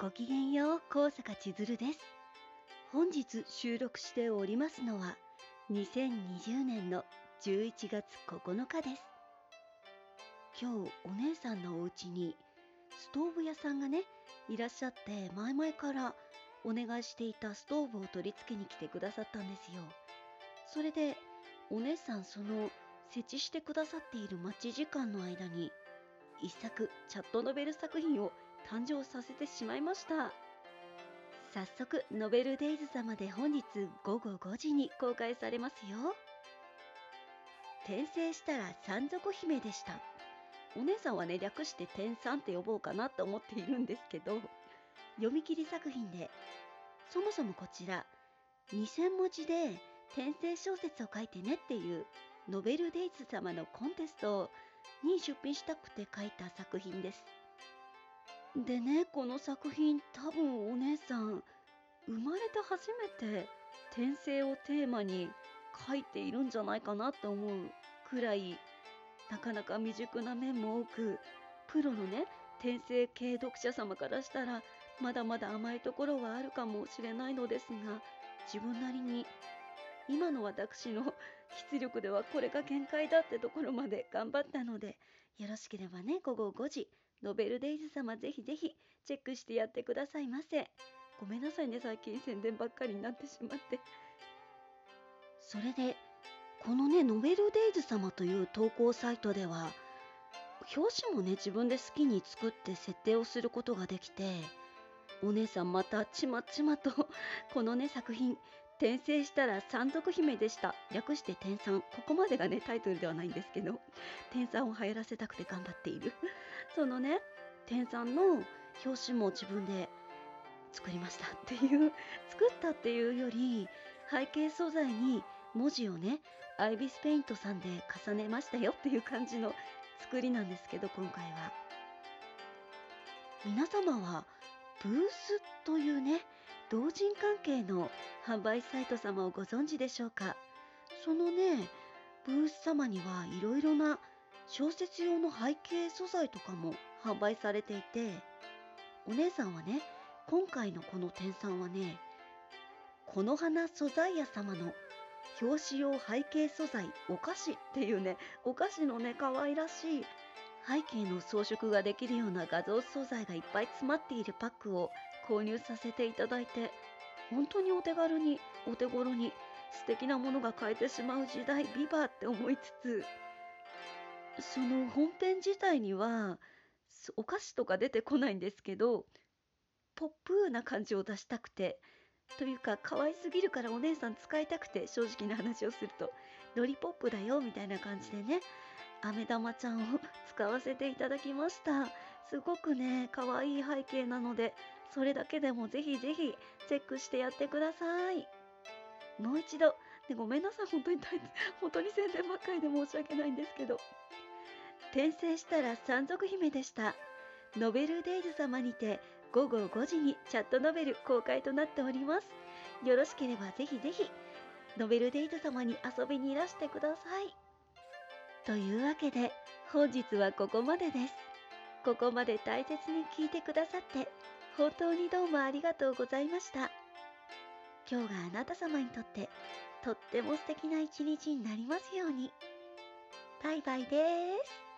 ごきげんよう、高坂千鶴です。本日収録しておりますのは、2020年の11月9日です。今日、お姉さんのお家に、ストーブ屋さんがね、いらっしゃって、前々からお願いしていたストーブを取り付けに来てくださったんですよ。それで、お姉さんその設置してくださっている待ち時間の間に、一作チャットノベル作品を誕生させてしまいました。早速ノベルデイズ様で本日午後5時に公開されますよ。転生したら山賊姫でした。お姉さんはね略して天さんって呼ぼうかなと思っているんですけど読み切り作品で。そもそもこちら2000文字で転生小説を書いてねっていうノベルデイズ様のコンテストに出品したくて書いた作品です。でねこの作品多分お姉さん生まれて初めて転生をテーマに書いているんじゃないかなって思うくらいなかなか未熟な面も多くプロのね転生系読者様からしたらまだまだ甘いところはあるかもしれないのですが自分なりに今の私の出力ではこれが限界だってところまで頑張ったのでよろしければね午後5時ノベルデイズ様ぜひぜひチェックしてやってくださいませ。ごめんなさいね、最近宣伝ばっかりになってしまって。それで、このね、ノベルデイズ様という投稿サイトでは、表紙もね、自分で好きに作って設定をすることができて、お姉さんまたちまちまとこのね作品転生したら山賊姫でした。略して天山ここまでがねタイトルではないんですけど天山を流行らせたくて頑張っている。そのね天山の表紙も自分で作りました。っていう作ったっていうより背景素材に文字をねアイビスペイントさんで重ねましたよ。っていう感じの作りなんですけど今回は。皆様はブースというね同人関係の販売サイト様をご存知でしょうか？そのねブース様にはいろいろな小説用の背景素材とかも販売されていてお姉さんはね今回のこの天さんはねこの花素材屋様の表紙用背景素材お菓子っていうねお菓子のね可愛らしい背景の装飾ができるような画像素材がいっぱい詰まっているパックを購入させていただいて本当にお手軽にお手頃に素敵なものが買えてしまう時代ビバって思いつつその本編自体にはお菓子とか出てこないんですけどポップな感じを出したくてというか可愛すぎるからお姉さん使いたくて正直な話をするとロリポップだよみたいな感じでね飴玉ちゃんを使わせていただきました。すごくね可愛い背景なのでそれだけでもぜひぜひチェックしてやってください。もう一度、ね、ごめんなさい。本当に本当に宣伝ばっかりで申し訳ないんですけど。転生したら山賊姫でした。ノベルデイズ様にて午後5時にチャットノベル公開となっております。よろしければぜひぜひノベルデイズ様に遊びにいらしてください。というわけで本日はここまでです。ここまで大切に聞いてくださって本当にどうもありがとうございました。今日があなた様にとってとっても素敵な一日になりますように。バイバイです。